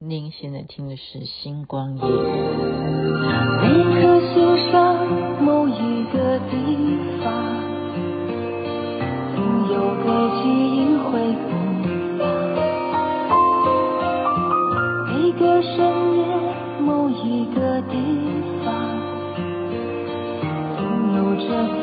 您现在听的是《星光夜》。每颗心上某一个地方，总有个记忆会不放。每个深夜某一个地方，总有着最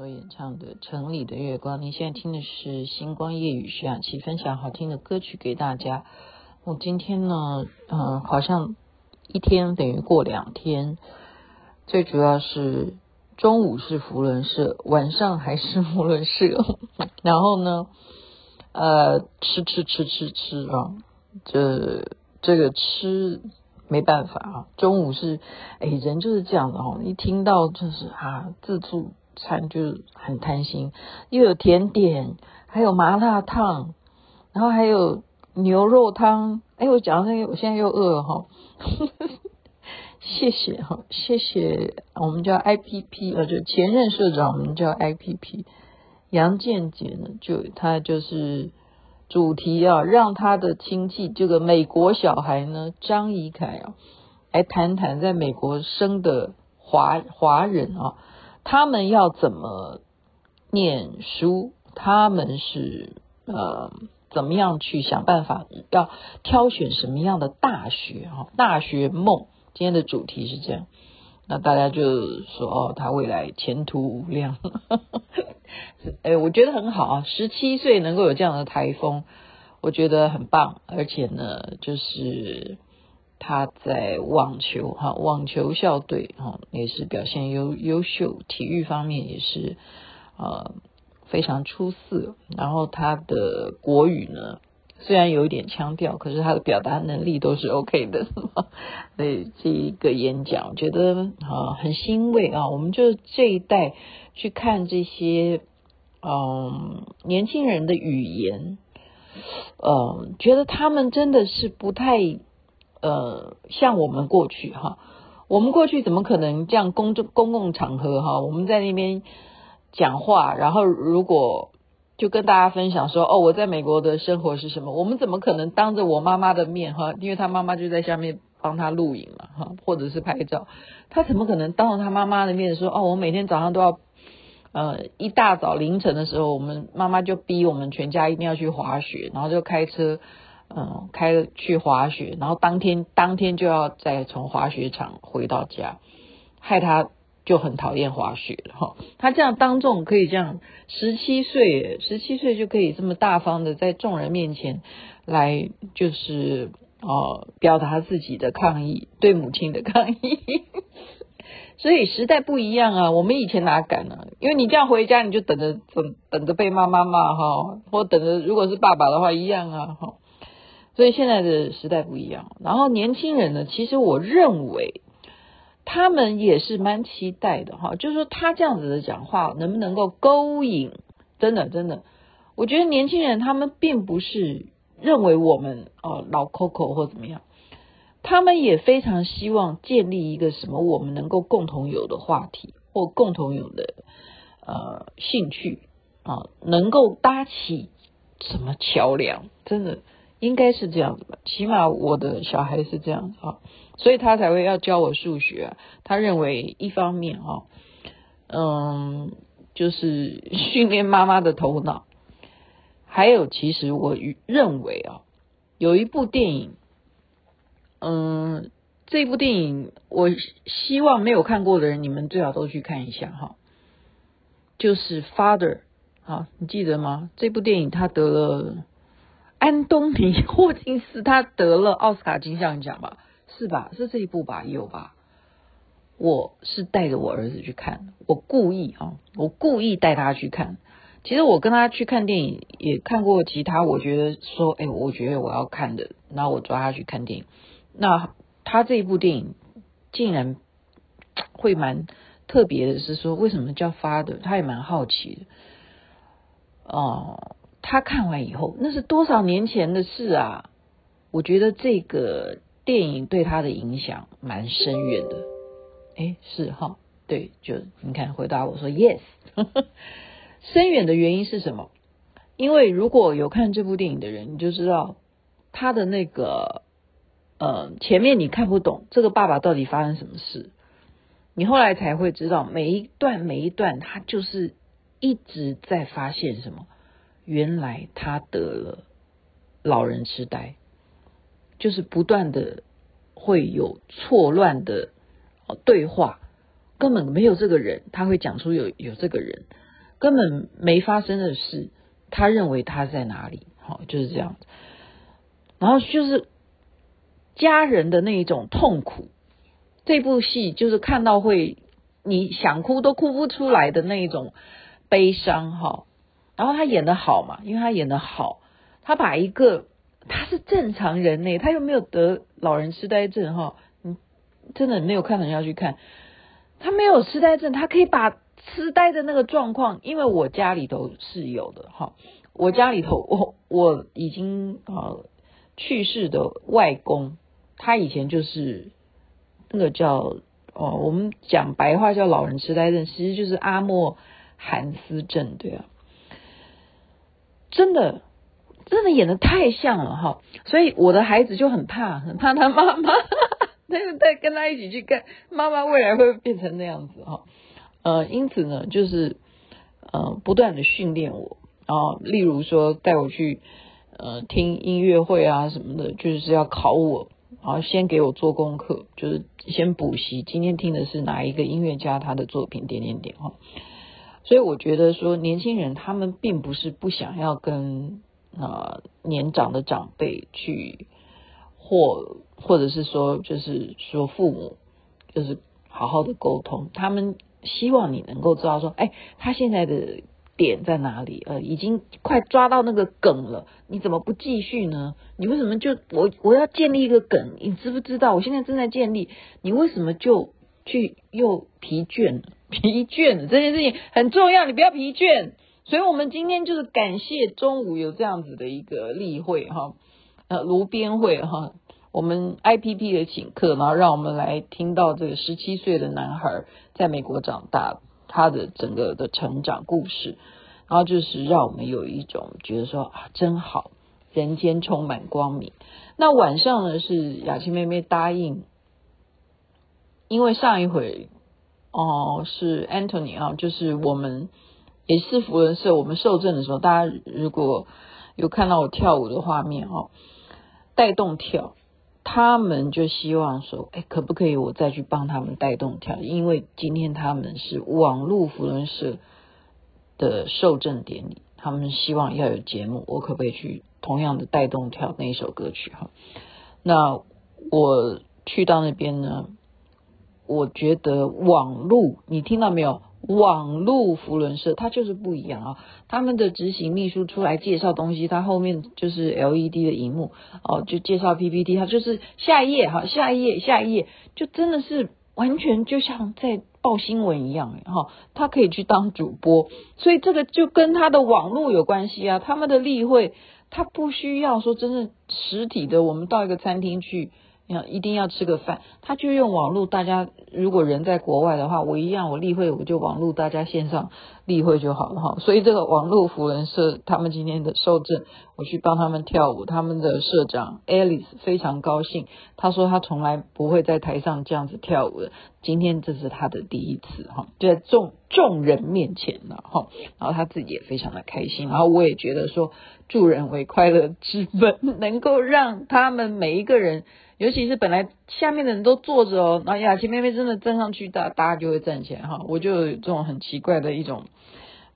所演唱的城里的月光，你现在听的是星光夜雨，徐雅琪分享好听的歌曲给大家。我今天呢，嗯、呃，好像一天等于过两天，最主要是中午是福轮社，晚上还是福轮社，然后呢，呃，吃吃吃吃吃啊，这这个吃没办法啊，中午是哎人就是这样的哦，一听到就是啊自助。餐就很贪心，又有甜点，还有麻辣烫，然后还有牛肉汤。哎，我讲到那个，我现在又饿了哈。谢谢哈，谢谢我们叫 IPP，呃，就前任社长，我们叫 IPP。杨建杰呢，就他就是主题啊，让他的亲戚这个美国小孩呢，张怡凯啊，来谈谈在美国生的华华人啊。他们要怎么念书？他们是呃怎么样去想办法要挑选什么样的大学？哈，大学梦。今天的主题是这样，那大家就说哦，他未来前途无量。哎，我觉得很好啊，十七岁能够有这样的台风，我觉得很棒。而且呢，就是。他在网球哈，网球校队哈也是表现优优秀，体育方面也是呃非常出色。然后他的国语呢，虽然有一点腔调，可是他的表达能力都是 OK 的。所以 这一个演讲，我觉得啊很欣慰啊。我们就这一代去看这些嗯年轻人的语言，嗯，觉得他们真的是不太。呃，像我们过去哈，我们过去怎么可能这样公众公共场合哈，我们在那边讲话，然后如果就跟大家分享说，哦，我在美国的生活是什么？我们怎么可能当着我妈妈的面哈，因为他妈妈就在下面帮他录影嘛哈，或者是拍照，他怎么可能当着他妈妈的面说，哦，我每天早上都要呃一大早凌晨的时候，我们妈妈就逼我们全家一定要去滑雪，然后就开车。嗯，开去滑雪，然后当天当天就要再从滑雪场回到家，害他就很讨厌滑雪了 哈。他这样当众可以这样，十七岁，十七岁就可以这么大方的在众人面前来，就是哦表达自己的抗议，对母亲的抗议。所以时代不一样啊，我们以前哪敢呢、啊？因为你这样回家，你就等着等等着被妈妈骂哈，或等着如果是爸爸的话一样啊哈。所以现在的时代不一样，然后年轻人呢，其实我认为他们也是蛮期待的哈，就是说他这样子的讲话能不能够勾引？真的真的，我觉得年轻人他们并不是认为我们哦老 Coco 或怎么样，他们也非常希望建立一个什么我们能够共同有的话题或共同有的呃兴趣啊，能够搭起。什么桥梁，真的应该是这样子吧？起码我的小孩是这样子啊，所以他才会要教我数学。他认为一方面哈，嗯，就是训练妈妈的头脑，还有其实我认为啊，有一部电影，嗯，这部电影我希望没有看过的人，你们最好都去看一下哈。就是《Father》，好，你记得吗？这部电影他得了安东尼霍金斯，他得了奥斯卡金像奖吧？是吧？是这一部吧？有吧？我是带着我儿子去看，我故意啊，我故意带他去看。其实我跟他去看电影，也看过其他，我觉得说，哎，我觉得我要看的，然后我抓他去看电影。那他这一部电影竟然会蛮。特别的是说，为什么叫 Father？他也蛮好奇的。哦，他看完以后，那是多少年前的事啊？我觉得这个电影对他的影响蛮深远的。诶，是哈，对，就你看，回答我说 Yes。深远的原因是什么？因为如果有看这部电影的人，你就知道他的那个，呃，前面你看不懂这个爸爸到底发生什么事。你后来才会知道，每一段每一段，他就是一直在发现什么？原来他得了老人痴呆，就是不断的会有错乱的对话，根本没有这个人，他会讲出有有这个人，根本没发生的事，他认为他在哪里？好，就是这样。然后就是家人的那一种痛苦。这部戏就是看到会你想哭都哭不出来的那一种悲伤哈，然后他演的好嘛，因为他演的好，他把一个他是正常人呢，他又没有得老人痴呆症哈，嗯真的没有看的人要去看，他没有痴呆症，他可以把痴呆的那个状况，因为我家里头是有的哈，我家里头我我已经啊去世的外公，他以前就是。那个叫哦，我们讲白话叫老人痴呆症，其实就是阿莫罕斯症，对啊，真的真的演得太像了哈，所以我的孩子就很怕，很怕他妈妈，那个带跟他一起去看妈妈未来会变成那样子哈，呃，因此呢，就是呃不断的训练我啊，例如说带我去呃听音乐会啊什么的，就是要考我。然后，先给我做功课，就是先补习。今天听的是哪一个音乐家他的作品？点点点哈。所以我觉得说，年轻人他们并不是不想要跟啊、呃、年长的长辈去，或或者是说，就是说父母就是好好的沟通。他们希望你能够知道说，哎，他现在的。点在哪里？呃，已经快抓到那个梗了，你怎么不继续呢？你为什么就我我要建立一个梗？你知不知道？我现在正在建立，你为什么就去又疲倦了？疲倦了，这件事情很重要，你不要疲倦。所以我们今天就是感谢中午有这样子的一个例会哈，呃，炉边会哈，我们 IPP 的请客，然后让我们来听到这个十七岁的男孩在美国长大。他的整个的成长故事，然后就是让我们有一种觉得说啊，真好，人间充满光明。那晚上呢，是雅琪妹妹答应，因为上一回哦是 Anthony 啊，就是我们也是扶轮社，我们受证的时候，大家如果有看到我跳舞的画面哦，带动跳。他们就希望说，哎，可不可以我再去帮他们带动跳？因为今天他们是网络扶轮社的受证典礼，他们希望要有节目，我可不可以去同样的带动跳那一首歌曲？哈，那我去到那边呢，我觉得网路，你听到没有？网络扶轮社，它就是不一样啊！他们的执行秘书出来介绍东西，他后面就是 LED 的荧幕哦，就介绍 PPT，他就是下一页哈，下一页，下一页，就真的是完全就像在报新闻一样哈，他可以去当主播，所以这个就跟他的网络有关系啊。他们的例会，他不需要说真正实体的，我们到一个餐厅去要一定要吃个饭，他就用网络。大家如果人在国外的话，我一样，我例会我就网络，大家线上例会就好了哈。所以这个网络扶轮社他们今天的受证，我去帮他们跳舞，他们的社长 Alice 非常高兴，他说他从来不会在台上这样子跳舞的，今天这是他的第一次哈，就在众众人面前了哈，然后他自己也非常的开心，然后我也觉得说助人为快乐之本，能够让他们每一个人。尤其是本来下面的人都坐着哦，那雅琪妹妹真的站上去，大大家就会站起来哈。我就有这种很奇怪的一种，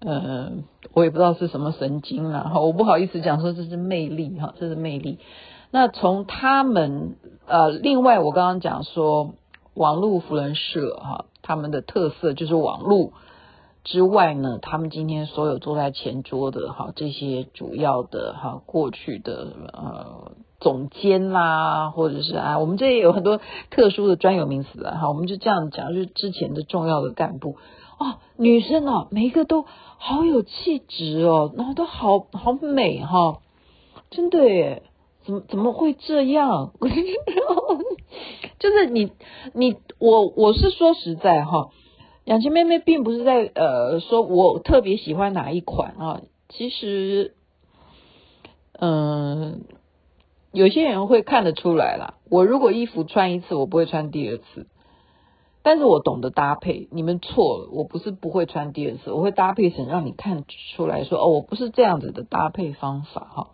呃，我也不知道是什么神经啦哈。我不好意思讲说这是魅力哈，这是魅力。那从他们呃，另外我刚刚讲说网络扶轮社哈，他们的特色就是网络之外呢，他们今天所有坐在前桌的哈这些主要的哈过去的呃。总监啦，或者是啊，我们这也有很多特殊的专有名词啊，哈，我们就这样讲，就是之前的重要的干部哦，女生啊，每一个都好有气质哦，然后都好好美哈、真的耶，怎么怎么会这样？就是你你我我是说实在哈，雅琪妹妹并不是在呃说我特别喜欢哪一款啊，其实嗯。有些人会看得出来啦，我如果衣服穿一次，我不会穿第二次，但是我懂得搭配。你们错了，我不是不会穿第二次，我会搭配成让你看出来说，哦，我不是这样子的搭配方法哈。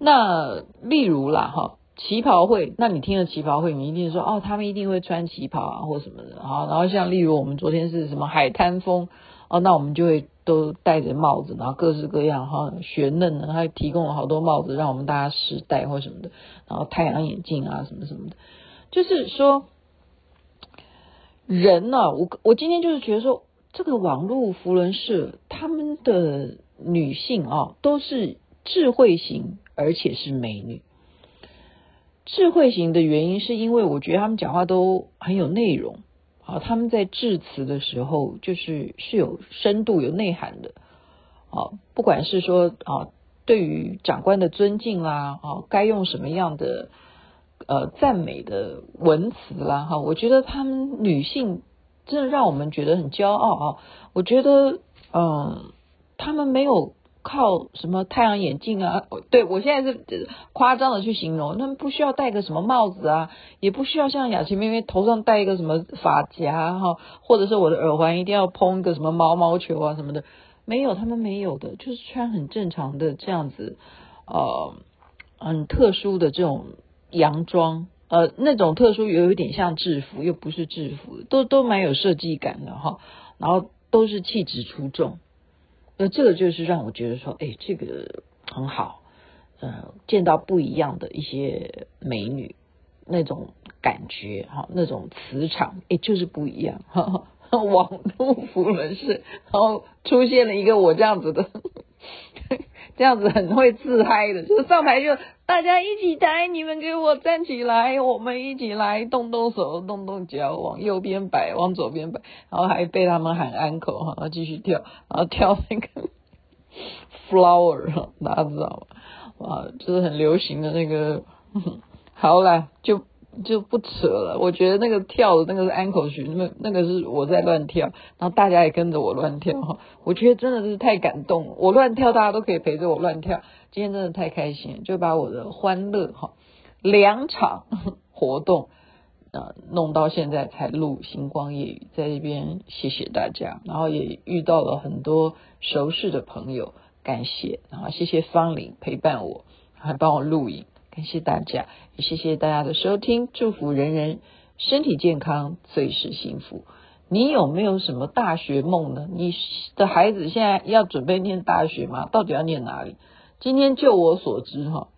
那例如啦哈，旗袍会，那你听了旗袍会，你一定说，哦，他们一定会穿旗袍啊或什么的哈。然后像例如我们昨天是什么海滩风。哦，那我们就会都戴着帽子，然后各式各样哈，雪嫩呢，他提供了好多帽子让我们大家试戴或什么的，然后太阳眼镜啊什么什么的，就是说人呢、啊，我我今天就是觉得说，这个网络扶轮社他们的女性啊，都是智慧型，而且是美女。智慧型的原因是因为我觉得他们讲话都很有内容。啊，他们在致辞的时候，就是是有深度、有内涵的。啊，不管是说啊，对于长官的尊敬啦，啊，该用什么样的呃赞美的文词啦，哈，我觉得他们女性真的让我们觉得很骄傲啊。我觉得，嗯，他们没有。靠什么太阳眼镜啊？对，我现在是夸张的去形容，他们不需要戴个什么帽子啊，也不需要像雅琪妹妹头上戴一个什么发夹哈，或者是我的耳环一定要蓬一个什么毛毛球啊什么的，没有，他们没有的，就是穿很正常的这样子，呃，很特殊的这种洋装，呃，那种特殊又有点像制服，又不是制服，都都蛮有设计感的哈，然后都是气质出众。那这个就是让我觉得说，哎，这个很好，嗯，见到不一样的一些美女，那种感觉哈，那种磁场，哎，就是不一样。哈哈，网络服人士，然后出现了一个我这样子的，这样子很会自嗨的，就是上台就大家一起抬，你们给我站起来，我们一起来动动手，动动脚，往右边摆，往左边摆，然后还被他们喊安可哈，然后继续跳，然后跳那个 flower，大家知道吗？哇，就是很流行的那个，好了，就。就不扯了，我觉得那个跳的那个是安可曲，那那个是我在乱跳，然后大家也跟着我乱跳哈，我觉得真的是太感动了，我乱跳，大家都可以陪着我乱跳，今天真的太开心，就把我的欢乐哈两场活动啊弄到现在才录星光夜语，在这边谢谢大家，然后也遇到了很多熟识的朋友，感谢，然后谢谢方玲陪伴我，还帮我录影。感谢大家，也谢谢大家的收听，祝福人人身体健康，最是幸福。你有没有什么大学梦呢？你的孩子现在要准备念大学吗？到底要念哪里？今天就我所知，哈，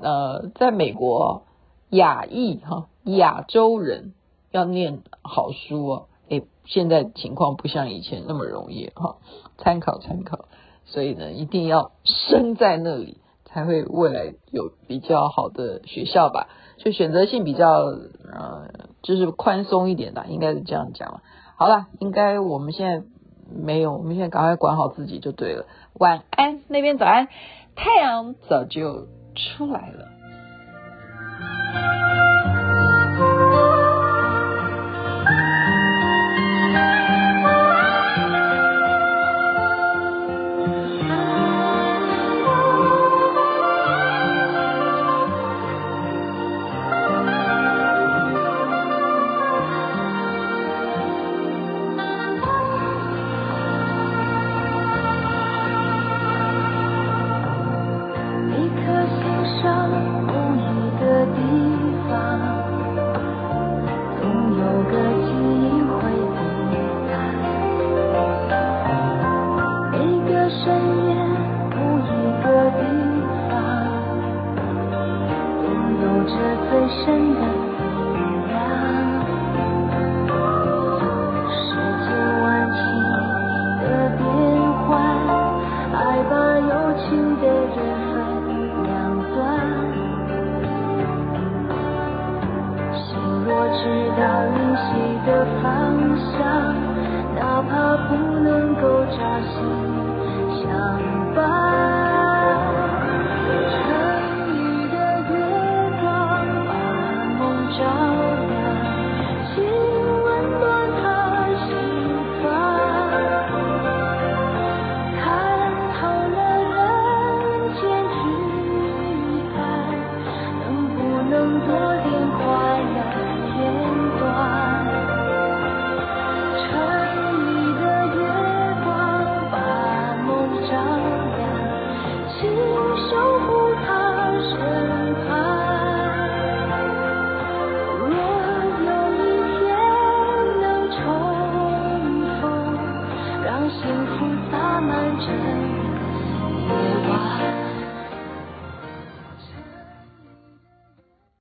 呃，在美国亚裔哈亚洲人要念好书哦，诶，现在情况不像以前那么容易哈，参考参考。所以呢，一定要生在那里。才会未来有比较好的学校吧，就选择性比较呃，就是宽松一点的，应该是这样讲了。好了，应该我们现在没有，我们现在赶快管好自己就对了。晚安，那边早安，太阳早就出来了。找灵犀的方向哪怕不能够朝夕相伴城里的月光把梦照亮请温暖他心房看透了人间聚散能不能多